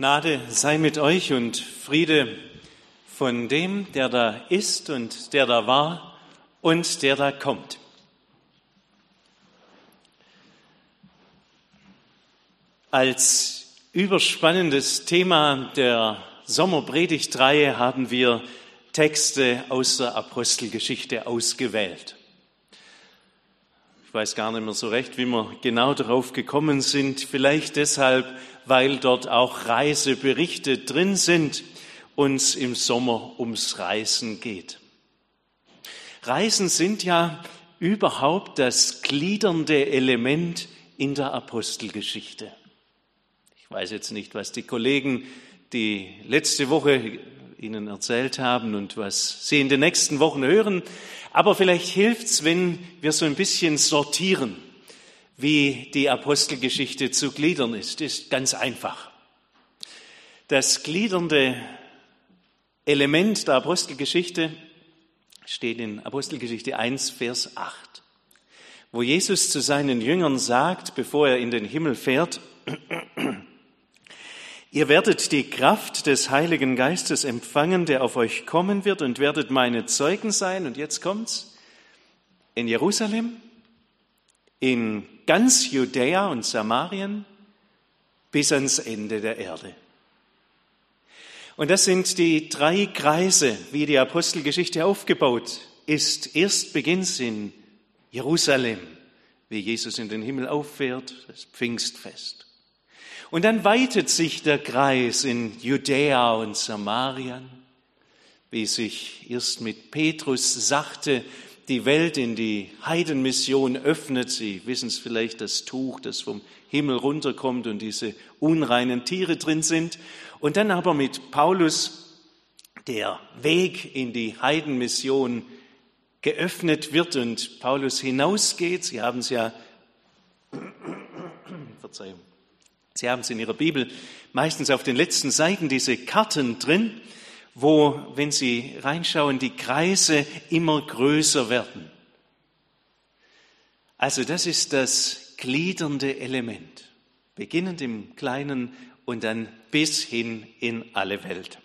Gnade sei mit euch und Friede von dem, der da ist und der da war und der da kommt. Als überspannendes Thema der Sommerpredigtreihe haben wir Texte aus der Apostelgeschichte ausgewählt. Ich weiß gar nicht mehr so recht, wie wir genau darauf gekommen sind. Vielleicht deshalb, weil dort auch Reiseberichte drin sind, uns im Sommer ums Reisen geht. Reisen sind ja überhaupt das gliedernde Element in der Apostelgeschichte. Ich weiß jetzt nicht, was die Kollegen, die letzte Woche Ihnen erzählt haben und was Sie in den nächsten Wochen hören. Aber vielleicht hilft's, wenn wir so ein bisschen sortieren, wie die Apostelgeschichte zu gliedern ist. Ist ganz einfach. Das gliedernde Element der Apostelgeschichte steht in Apostelgeschichte 1, Vers 8, wo Jesus zu seinen Jüngern sagt, bevor er in den Himmel fährt, Ihr werdet die Kraft des Heiligen Geistes empfangen, der auf euch kommen wird und werdet meine Zeugen sein. Und jetzt kommt's. In Jerusalem, in ganz Judäa und Samarien bis ans Ende der Erde. Und das sind die drei Kreise, wie die Apostelgeschichte aufgebaut ist. Erst beginnt in Jerusalem, wie Jesus in den Himmel auffährt, das Pfingstfest. Und dann weitet sich der Kreis in Judäa und Samarien, wie sich erst mit Petrus sachte die Welt in die Heidenmission öffnet. Sie wissen es vielleicht, das Tuch, das vom Himmel runterkommt und diese unreinen Tiere drin sind. Und dann aber mit Paulus der Weg in die Heidenmission geöffnet wird und Paulus hinausgeht. Sie haben es ja, Verzeihung, Sie haben es in Ihrer Bibel meistens auf den letzten Seiten diese Karten drin, wo, wenn Sie reinschauen, die Kreise immer größer werden. Also das ist das gliedernde Element, beginnend im Kleinen und dann bis hin in alle Welt.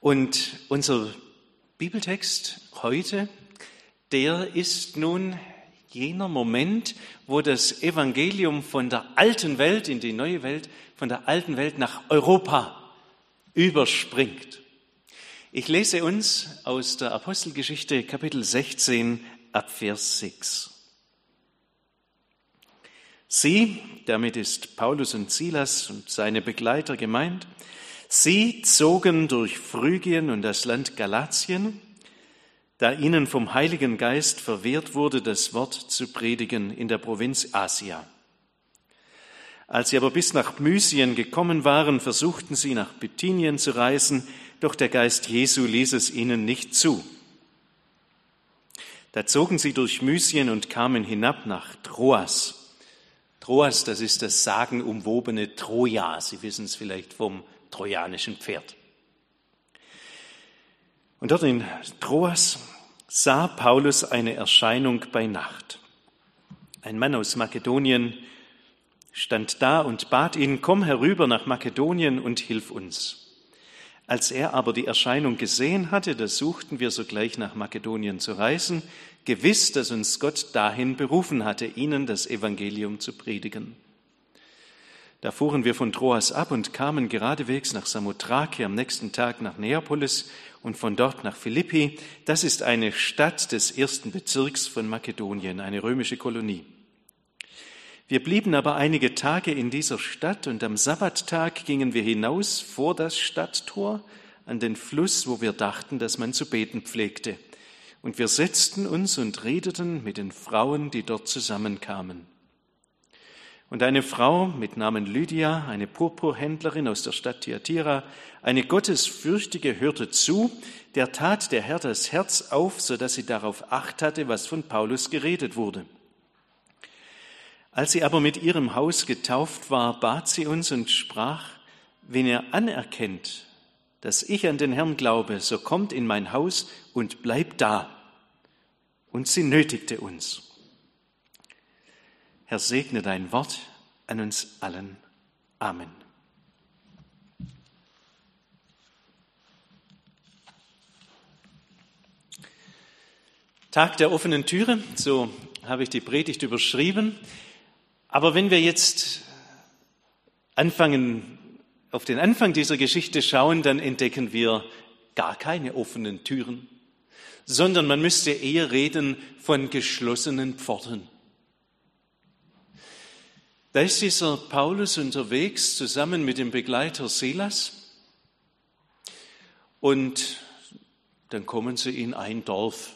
Und unser Bibeltext heute, der ist nun jener Moment, wo das Evangelium von der alten Welt in die neue Welt, von der alten Welt nach Europa überspringt. Ich lese uns aus der Apostelgeschichte Kapitel 16 ab Vers 6. Sie, damit ist Paulus und Silas und seine Begleiter gemeint, sie zogen durch Phrygien und das Land Galatien, da ihnen vom Heiligen Geist verwehrt wurde, das Wort zu predigen in der Provinz Asia. Als sie aber bis nach Mysien gekommen waren, versuchten sie nach Bithynien zu reisen, doch der Geist Jesu ließ es ihnen nicht zu. Da zogen sie durch Mysien und kamen hinab nach Troas. Troas, das ist das sagenumwobene Troja. Sie wissen es vielleicht vom trojanischen Pferd. Und dort in Troas sah Paulus eine Erscheinung bei Nacht. Ein Mann aus Makedonien stand da und bat ihn, komm herüber nach Makedonien und hilf uns. Als er aber die Erscheinung gesehen hatte, da suchten wir sogleich nach Makedonien zu reisen, gewiss, dass uns Gott dahin berufen hatte, ihnen das Evangelium zu predigen. Da fuhren wir von Troas ab und kamen geradewegs nach Samothrake, am nächsten Tag nach Neapolis und von dort nach Philippi. Das ist eine Stadt des ersten Bezirks von Makedonien, eine römische Kolonie. Wir blieben aber einige Tage in dieser Stadt und am Sabbattag gingen wir hinaus vor das Stadttor an den Fluss, wo wir dachten, dass man zu beten pflegte. Und wir setzten uns und redeten mit den Frauen, die dort zusammenkamen. Und eine Frau mit Namen Lydia, eine Purpurhändlerin aus der Stadt Thyatira, eine Gottesfürchtige, hörte zu, der tat der Herr das Herz auf, so dass sie darauf acht hatte, was von Paulus geredet wurde. Als sie aber mit ihrem Haus getauft war, bat sie uns und sprach, wenn ihr anerkennt, dass ich an den Herrn glaube, so kommt in mein Haus und bleibt da. Und sie nötigte uns. Herr, segne dein Wort an uns allen. Amen. Tag der offenen Türe, so habe ich die Predigt überschrieben. Aber wenn wir jetzt anfangen, auf den Anfang dieser Geschichte schauen, dann entdecken wir gar keine offenen Türen, sondern man müsste eher reden von geschlossenen Pforten. Da ist dieser Paulus unterwegs zusammen mit dem Begleiter Silas und dann kommen sie in ein Dorf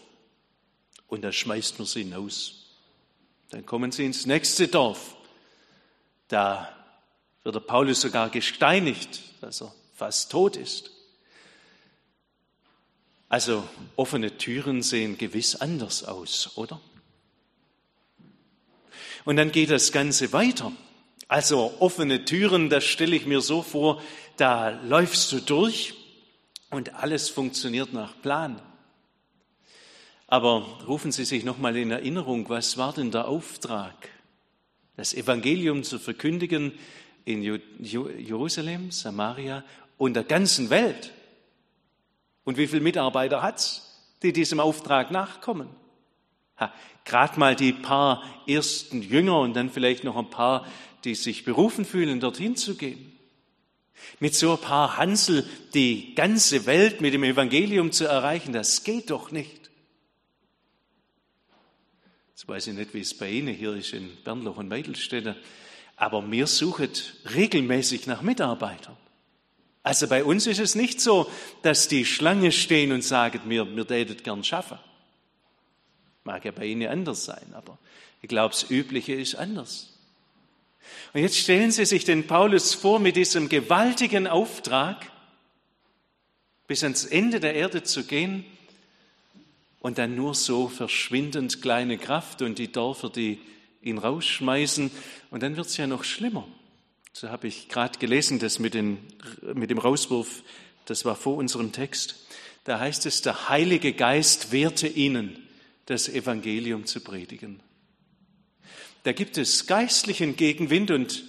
und da schmeißt man sie hinaus. Dann kommen sie ins nächste Dorf. Da wird der Paulus sogar gesteinigt, dass er fast tot ist. Also offene Türen sehen gewiss anders aus, oder? Und dann geht das Ganze weiter. Also offene Türen, das stelle ich mir so vor, da läufst du durch und alles funktioniert nach Plan. Aber rufen Sie sich noch mal in Erinnerung, was war denn der Auftrag? Das Evangelium zu verkündigen in Jerusalem, Samaria und der ganzen Welt. Und wie viele Mitarbeiter hat's, die diesem Auftrag nachkommen? Gerade mal die paar ersten Jünger und dann vielleicht noch ein paar, die sich berufen fühlen, dorthin zu gehen. Mit so ein paar Hansel die ganze Welt mit dem Evangelium zu erreichen, das geht doch nicht. Jetzt weiß ich nicht, wie es bei Ihnen hier ist in Bernloch und Meidelstädte, aber wir suchen regelmäßig nach Mitarbeitern. Also bei uns ist es nicht so, dass die Schlange stehen und sagen, wir, wir tätet gern schaffen. Mag ja bei Ihnen anders sein, aber ich glaube, das Übliche ist anders. Und jetzt stellen Sie sich den Paulus vor mit diesem gewaltigen Auftrag, bis ans Ende der Erde zu gehen und dann nur so verschwindend kleine Kraft und die Dörfer, die ihn rausschmeißen. Und dann wird es ja noch schlimmer. So habe ich gerade gelesen, das mit, den, mit dem Rauswurf, das war vor unserem Text. Da heißt es, der Heilige Geist wehrte ihnen, das Evangelium zu predigen. Da gibt es geistlichen Gegenwind und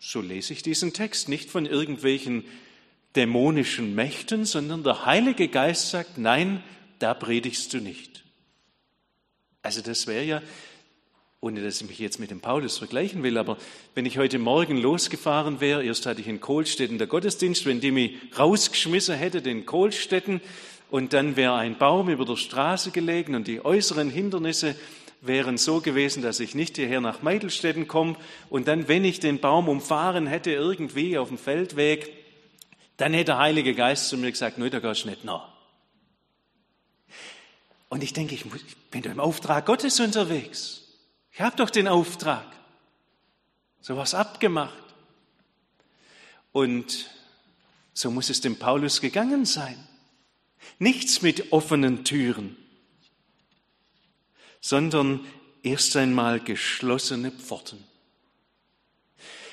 so lese ich diesen Text, nicht von irgendwelchen dämonischen Mächten, sondern der Heilige Geist sagt, nein, da predigst du nicht. Also das wäre ja, ohne dass ich mich jetzt mit dem Paulus vergleichen will, aber wenn ich heute Morgen losgefahren wäre, erst hatte ich in Kohlstetten der Gottesdienst, wenn die mich rausgeschmissen hätte, den Kohlstetten, und dann wäre ein Baum über der Straße gelegen und die äußeren Hindernisse wären so gewesen, dass ich nicht hierher nach Meidelstetten komme und dann, wenn ich den Baum umfahren hätte, irgendwie auf dem Feldweg, dann hätte der Heilige Geist zu mir gesagt, nö, da gehst du nicht nach. Und ich denke, ich, muss, ich bin doch im Auftrag Gottes unterwegs. Ich habe doch den Auftrag. So was abgemacht. Und so muss es dem Paulus gegangen sein. Nichts mit offenen Türen, sondern erst einmal geschlossene Pforten.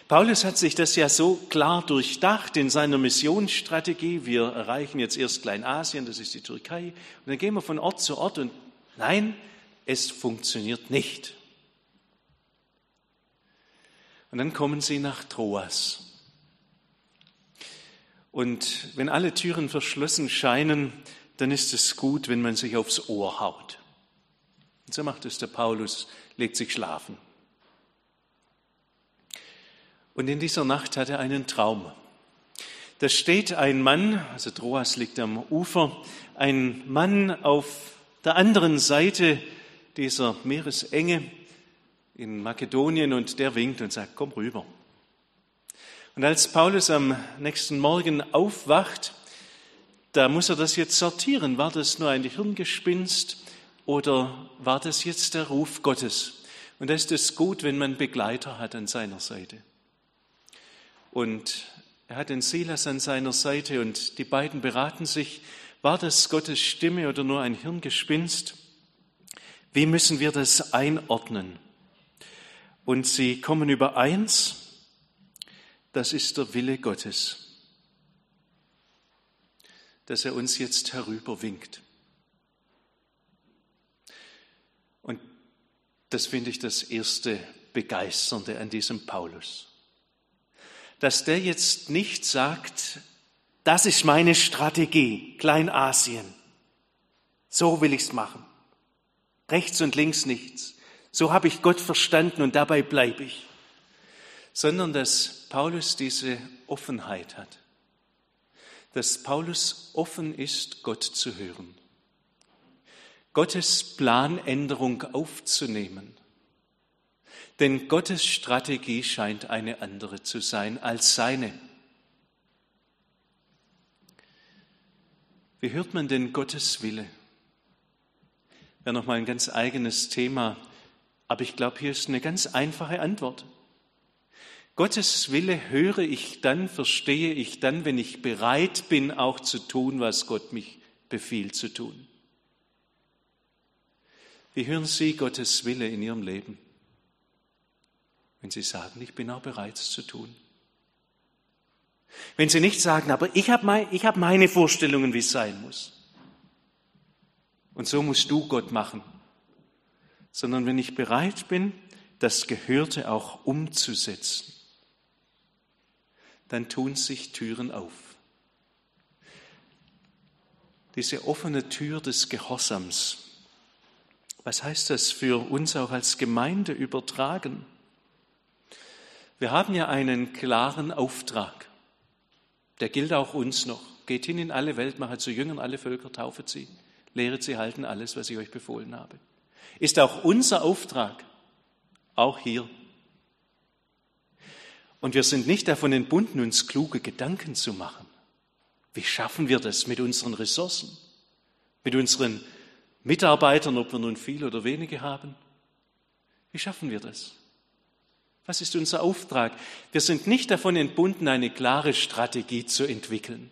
Paulus hat sich das ja so klar durchdacht in seiner Missionsstrategie. Wir erreichen jetzt erst Kleinasien, das ist die Türkei, und dann gehen wir von Ort zu Ort und nein, es funktioniert nicht. Und dann kommen sie nach Troas. Und wenn alle Türen verschlossen scheinen, dann ist es gut, wenn man sich aufs Ohr haut. Und so macht es der Paulus, legt sich schlafen. Und in dieser Nacht hat er einen Traum. Da steht ein Mann, also Troas liegt am Ufer, ein Mann auf der anderen Seite dieser Meeresenge in Makedonien und der winkt und sagt, komm rüber. Und als Paulus am nächsten Morgen aufwacht, da muss er das jetzt sortieren. War das nur ein Hirngespinst oder war das jetzt der Ruf Gottes? Und da ist es gut, wenn man Begleiter hat an seiner Seite. Und er hat den Silas an seiner Seite und die beiden beraten sich, war das Gottes Stimme oder nur ein Hirngespinst? Wie müssen wir das einordnen? Und sie kommen übereins, das ist der Wille Gottes, dass er uns jetzt herüberwinkt. Und das finde ich das erste Begeisternde an diesem Paulus dass der jetzt nicht sagt, das ist meine Strategie, Kleinasien. So will ich's machen. rechts und links nichts. So habe ich Gott verstanden und dabei bleibe ich. Sondern dass Paulus diese Offenheit hat. Dass Paulus offen ist, Gott zu hören. Gottes Planänderung aufzunehmen. Denn Gottes Strategie scheint eine andere zu sein als seine. Wie hört man denn Gottes Wille? Wäre nochmal ein ganz eigenes Thema, aber ich glaube, hier ist eine ganz einfache Antwort. Gottes Wille höre ich dann, verstehe ich dann, wenn ich bereit bin, auch zu tun, was Gott mich befiehlt zu tun. Wie hören Sie Gottes Wille in Ihrem Leben? Wenn Sie sagen, ich bin auch bereit, zu tun. Wenn Sie nicht sagen, aber ich habe mein, hab meine Vorstellungen, wie es sein muss. Und so musst du Gott machen. Sondern wenn ich bereit bin, das Gehörte auch umzusetzen, dann tun sich Türen auf. Diese offene Tür des Gehorsams, was heißt das für uns auch als Gemeinde übertragen? Wir haben ja einen klaren Auftrag. Der gilt auch uns noch. Geht hin in alle Welt, macht zu Jüngern alle Völker, taufet sie, lehret sie halten alles, was ich euch befohlen habe. Ist auch unser Auftrag, auch hier. Und wir sind nicht davon entbunden, uns kluge Gedanken zu machen. Wie schaffen wir das mit unseren Ressourcen, mit unseren Mitarbeitern, ob wir nun viel oder wenige haben? Wie schaffen wir das? Was ist unser Auftrag? Wir sind nicht davon entbunden, eine klare Strategie zu entwickeln.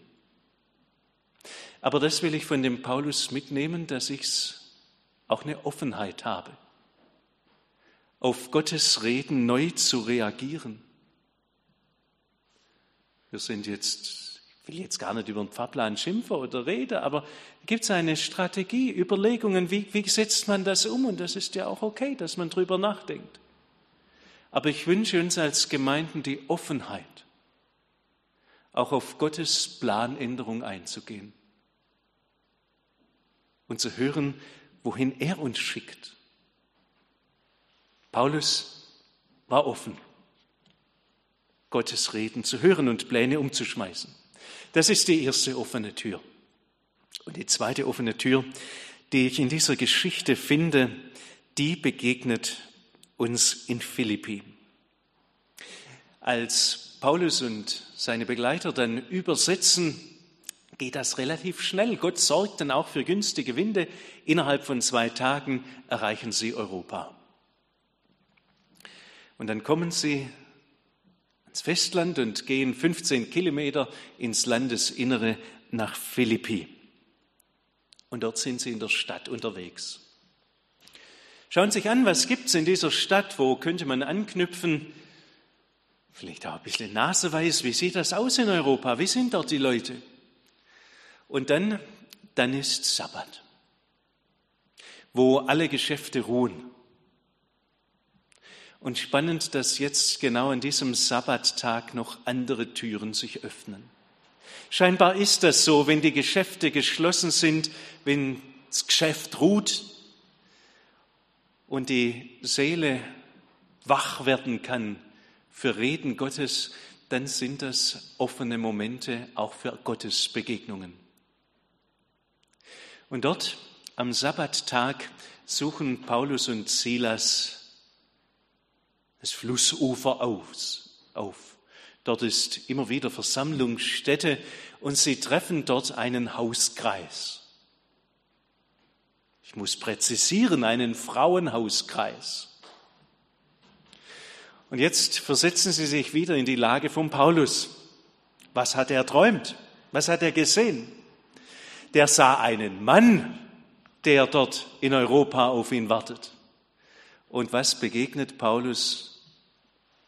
Aber das will ich von dem Paulus mitnehmen, dass ich auch eine Offenheit habe, auf Gottes Reden neu zu reagieren. Wir sind jetzt, ich will jetzt gar nicht über den Pfarrplan schimpfen oder reden, aber gibt es eine Strategie, Überlegungen, wie, wie setzt man das um? Und das ist ja auch okay, dass man drüber nachdenkt. Aber ich wünsche uns als Gemeinden die Offenheit, auch auf Gottes Planänderung einzugehen und zu hören, wohin er uns schickt. Paulus war offen, Gottes Reden zu hören und Pläne umzuschmeißen. Das ist die erste offene Tür. Und die zweite offene Tür, die ich in dieser Geschichte finde, die begegnet uns in Philippi. Als Paulus und seine Begleiter dann übersetzen, geht das relativ schnell. Gott sorgt dann auch für günstige Winde. Innerhalb von zwei Tagen erreichen sie Europa. Und dann kommen sie ans Festland und gehen 15 Kilometer ins Landesinnere nach Philippi. Und dort sind sie in der Stadt unterwegs. Schauen Sie sich an, was gibt es in dieser Stadt, wo könnte man anknüpfen? Vielleicht auch ein bisschen naseweiß, wie sieht das aus in Europa? Wie sind dort die Leute? Und dann, dann ist Sabbat, wo alle Geschäfte ruhen. Und spannend, dass jetzt genau an diesem Sabbattag noch andere Türen sich öffnen. Scheinbar ist das so, wenn die Geschäfte geschlossen sind, wenn das Geschäft ruht, und die Seele wach werden kann für Reden Gottes, dann sind das offene Momente auch für Gottes Begegnungen. Und dort am Sabbattag suchen Paulus und Silas das Flussufer auf. Dort ist immer wieder Versammlungsstätte und sie treffen dort einen Hauskreis. Ich muss präzisieren, einen Frauenhauskreis. Und jetzt versetzen Sie sich wieder in die Lage von Paulus. Was hat er träumt? Was hat er gesehen? Der sah einen Mann, der dort in Europa auf ihn wartet. Und was begegnet Paulus?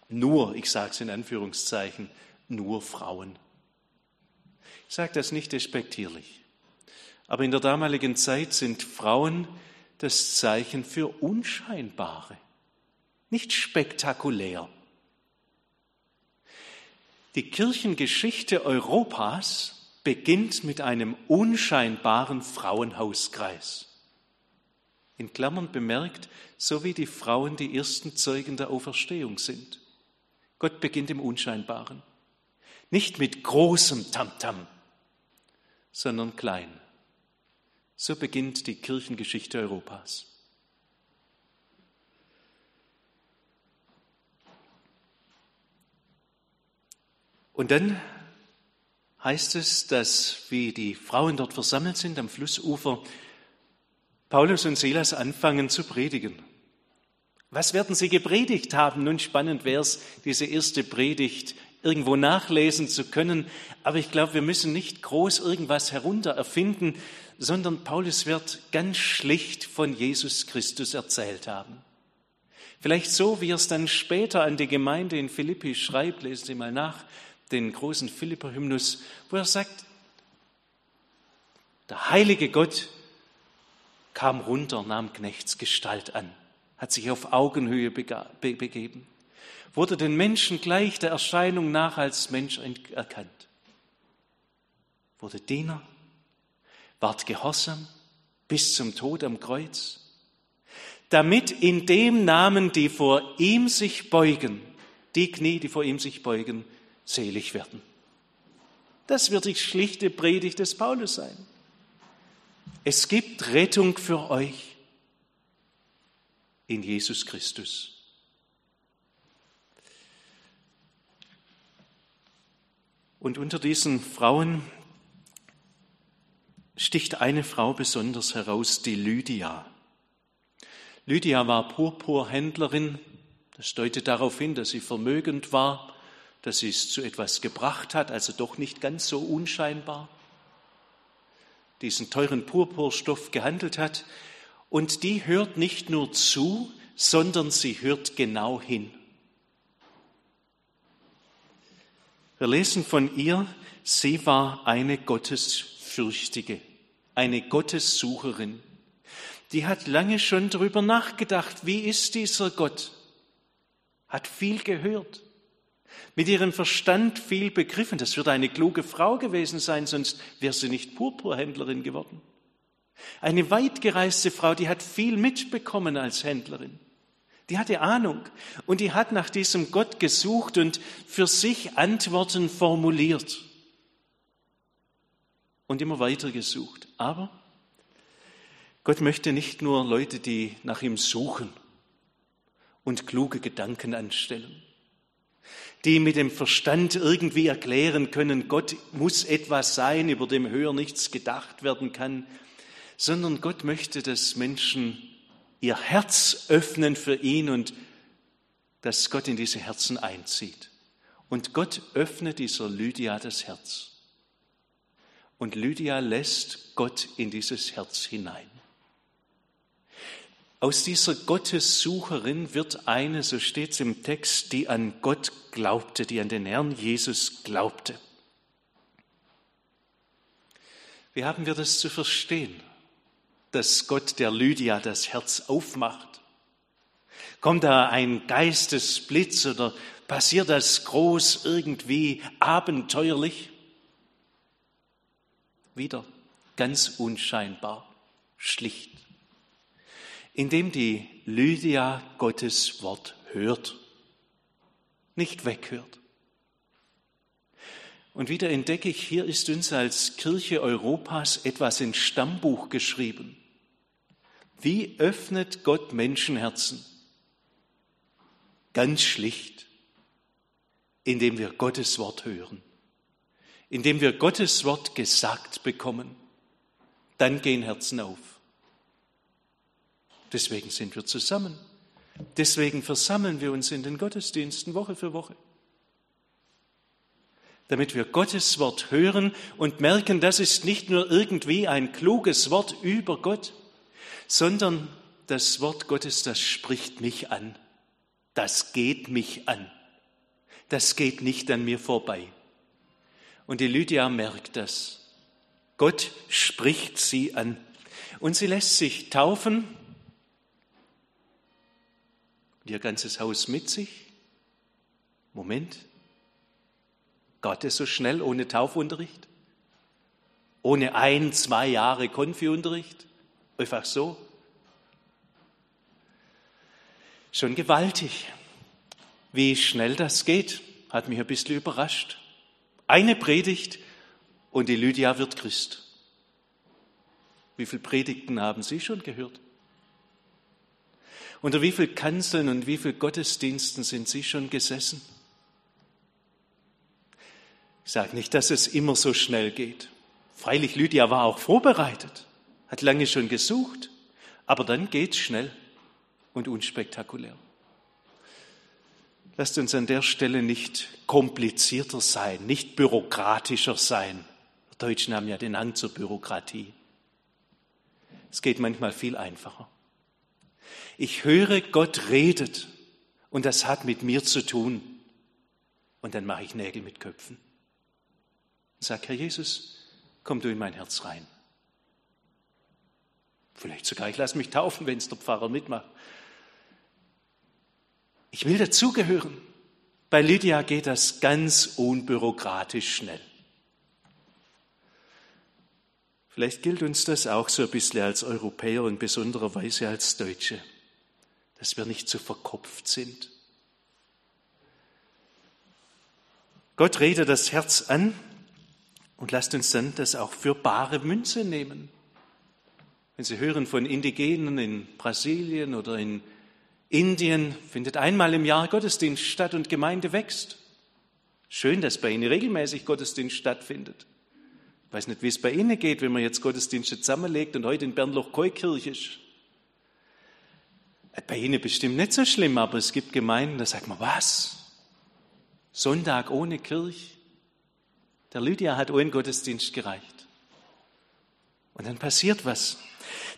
Nur, ich sage es in Anführungszeichen, nur Frauen. Ich sage das nicht despektierlich. Aber in der damaligen Zeit sind Frauen das Zeichen für Unscheinbare, nicht spektakulär. Die Kirchengeschichte Europas beginnt mit einem unscheinbaren Frauenhauskreis. In Klammern bemerkt, so wie die Frauen die ersten Zeugen der Auferstehung sind. Gott beginnt im Unscheinbaren. Nicht mit großem Tamtam, sondern klein. So beginnt die Kirchengeschichte Europas. Und dann heißt es, dass wie die Frauen dort versammelt sind am Flussufer, Paulus und Silas anfangen zu predigen. Was werden sie gepredigt haben? Nun spannend wäre es, diese erste Predigt irgendwo nachlesen zu können. Aber ich glaube, wir müssen nicht groß irgendwas herunter erfinden, sondern Paulus wird ganz schlicht von Jesus Christus erzählt haben. Vielleicht so, wie er es dann später an die Gemeinde in Philippi schreibt, lesen Sie mal nach, den großen Philipper-Hymnus, wo er sagt, der heilige Gott kam runter, nahm Knechtsgestalt an, hat sich auf Augenhöhe begeben, wurde den Menschen gleich der Erscheinung nach als Mensch erkannt, wurde Diener, ward gehorsam bis zum Tod am Kreuz, damit in dem Namen, die vor ihm sich beugen, die Knie, die vor ihm sich beugen, selig werden. Das wird die schlichte Predigt des Paulus sein. Es gibt Rettung für euch in Jesus Christus. Und unter diesen Frauen sticht eine Frau besonders heraus, die Lydia. Lydia war Purpurhändlerin. Das deutet darauf hin, dass sie vermögend war dass sie es zu etwas gebracht hat, also doch nicht ganz so unscheinbar, diesen teuren Purpurstoff gehandelt hat. Und die hört nicht nur zu, sondern sie hört genau hin. Wir lesen von ihr, sie war eine Gottesfürchtige, eine Gottessucherin. Die hat lange schon darüber nachgedacht, wie ist dieser Gott? Hat viel gehört mit ihrem Verstand viel begriffen. Das wird eine kluge Frau gewesen sein, sonst wäre sie nicht Purpurhändlerin geworden. Eine weitgereiste Frau, die hat viel mitbekommen als Händlerin. Die hatte Ahnung und die hat nach diesem Gott gesucht und für sich Antworten formuliert und immer weiter gesucht. Aber Gott möchte nicht nur Leute, die nach ihm suchen und kluge Gedanken anstellen die mit dem Verstand irgendwie erklären können, Gott muss etwas sein, über dem höher nichts gedacht werden kann, sondern Gott möchte, dass Menschen ihr Herz öffnen für ihn und dass Gott in diese Herzen einzieht. Und Gott öffnet dieser Lydia das Herz. Und Lydia lässt Gott in dieses Herz hinein. Aus dieser Gottessucherin wird eine, so steht es im Text, die an Gott glaubte, die an den Herrn Jesus glaubte. Wie haben wir das zu verstehen, dass Gott der Lydia das Herz aufmacht? Kommt da ein Geistesblitz oder passiert das groß irgendwie abenteuerlich? Wieder ganz unscheinbar, schlicht indem die Lydia Gottes Wort hört, nicht weghört. Und wieder entdecke ich, hier ist uns als Kirche Europas etwas ins Stammbuch geschrieben. Wie öffnet Gott Menschenherzen? Ganz schlicht, indem wir Gottes Wort hören, indem wir Gottes Wort gesagt bekommen. Dann gehen Herzen auf. Deswegen sind wir zusammen. Deswegen versammeln wir uns in den Gottesdiensten Woche für Woche. Damit wir Gottes Wort hören und merken, das ist nicht nur irgendwie ein kluges Wort über Gott, sondern das Wort Gottes, das spricht mich an. Das geht mich an. Das geht nicht an mir vorbei. Und die Lydia merkt das. Gott spricht sie an. Und sie lässt sich taufen ihr ganzes Haus mit sich? Moment, Gott ist so schnell ohne Taufunterricht? Ohne ein, zwei Jahre Konfiunterricht? Einfach so? Schon gewaltig. Wie schnell das geht, hat mich ein bisschen überrascht. Eine Predigt und die Lydia wird Christ. Wie viele Predigten haben Sie schon gehört? Unter wie vielen Kanzeln und wie vielen Gottesdiensten sind Sie schon gesessen? Ich sage nicht, dass es immer so schnell geht. Freilich, Lydia war auch vorbereitet, hat lange schon gesucht, aber dann geht's schnell und unspektakulär. Lasst uns an der Stelle nicht komplizierter sein, nicht bürokratischer sein. Die Deutschen haben ja den Hang zur Bürokratie. Es geht manchmal viel einfacher. Ich höre, Gott redet und das hat mit mir zu tun. Und dann mache ich Nägel mit Köpfen. Und sage, Herr Jesus, komm du in mein Herz rein. Vielleicht sogar, ich lasse mich taufen, wenn es der Pfarrer mitmacht. Ich will dazugehören. Bei Lydia geht das ganz unbürokratisch schnell. Vielleicht gilt uns das auch so ein bisschen als Europäer und besondererweise als Deutsche, dass wir nicht so verkopft sind. Gott redet das Herz an und lasst uns dann das auch für bare Münze nehmen. Wenn Sie hören von Indigenen in Brasilien oder in Indien, findet einmal im Jahr Gottesdienst statt und Gemeinde wächst. Schön, dass bei Ihnen regelmäßig Gottesdienst stattfindet. Ich weiß nicht, wie es bei Ihnen geht, wenn man jetzt Gottesdienste zusammenlegt und heute in Bernloch-Keukirch ist. Bei Ihnen bestimmt nicht so schlimm, aber es gibt Gemeinden, da sagt man, was? Sonntag ohne Kirche? Der Lydia hat ohne Gottesdienst gereicht. Und dann passiert was.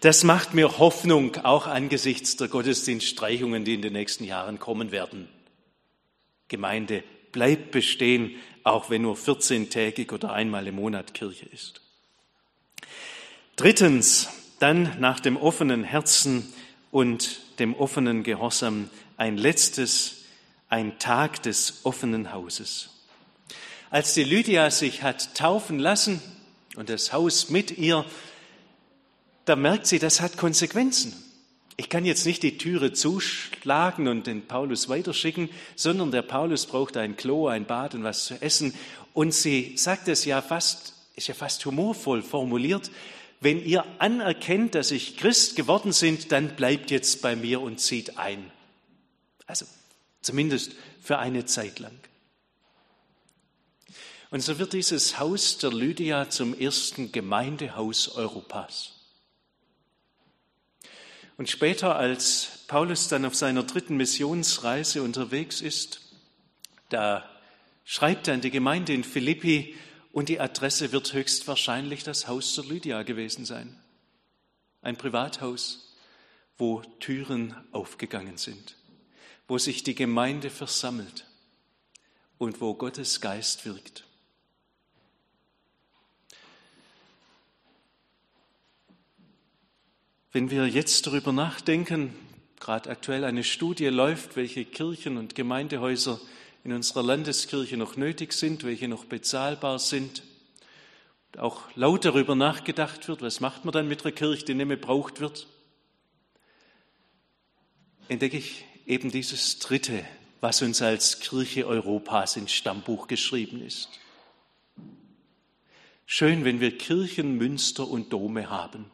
Das macht mir Hoffnung, auch angesichts der Gottesdienststreichungen, die in den nächsten Jahren kommen werden. Gemeinde bleibt bestehen, auch wenn nur 14-tägig oder einmal im Monat Kirche ist. Drittens, dann nach dem offenen Herzen und dem offenen Gehorsam ein letztes, ein Tag des offenen Hauses. Als die Lydia sich hat taufen lassen und das Haus mit ihr, da merkt sie, das hat Konsequenzen. Ich kann jetzt nicht die Türe zuschlagen und den Paulus weiterschicken, sondern der Paulus braucht ein Klo, ein Bad und was zu essen. Und sie sagt es ja fast, ist ja fast humorvoll formuliert. Wenn ihr anerkennt, dass ich Christ geworden sind, dann bleibt jetzt bei mir und zieht ein. Also zumindest für eine Zeit lang. Und so wird dieses Haus der Lydia zum ersten Gemeindehaus Europas. Und später, als Paulus dann auf seiner dritten Missionsreise unterwegs ist, da schreibt er an die Gemeinde in Philippi und die Adresse wird höchstwahrscheinlich das Haus der Lydia gewesen sein. Ein Privathaus, wo Türen aufgegangen sind, wo sich die Gemeinde versammelt und wo Gottes Geist wirkt. Wenn wir jetzt darüber nachdenken, gerade aktuell eine Studie läuft, welche Kirchen und Gemeindehäuser in unserer Landeskirche noch nötig sind, welche noch bezahlbar sind, auch laut darüber nachgedacht wird, was macht man dann mit einer Kirche, die nicht mehr braucht wird, entdecke ich eben dieses Dritte, was uns als Kirche Europas ins Stammbuch geschrieben ist. Schön, wenn wir Kirchen, Münster und Dome haben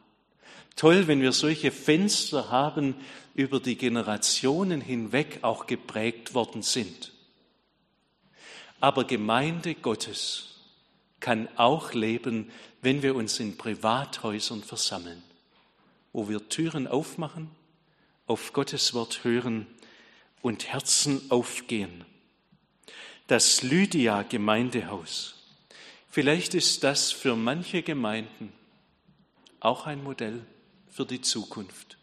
Toll, wenn wir solche Fenster haben, über die Generationen hinweg auch geprägt worden sind. Aber Gemeinde Gottes kann auch leben, wenn wir uns in Privathäusern versammeln, wo wir Türen aufmachen, auf Gottes Wort hören und Herzen aufgehen. Das Lydia Gemeindehaus. Vielleicht ist das für manche Gemeinden auch ein Modell für die Zukunft.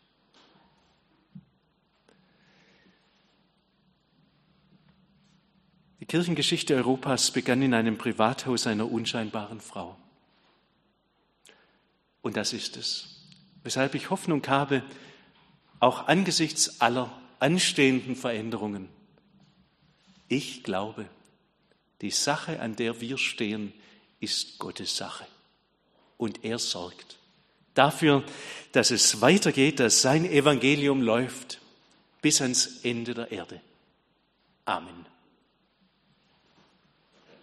Die Kirchengeschichte Europas begann in einem Privathaus einer unscheinbaren Frau. Und das ist es, weshalb ich Hoffnung habe, auch angesichts aller anstehenden Veränderungen. Ich glaube, die Sache, an der wir stehen, ist Gottes Sache. Und er sorgt dafür, dass es weitergeht, dass sein Evangelium läuft, bis ans Ende der Erde. Amen.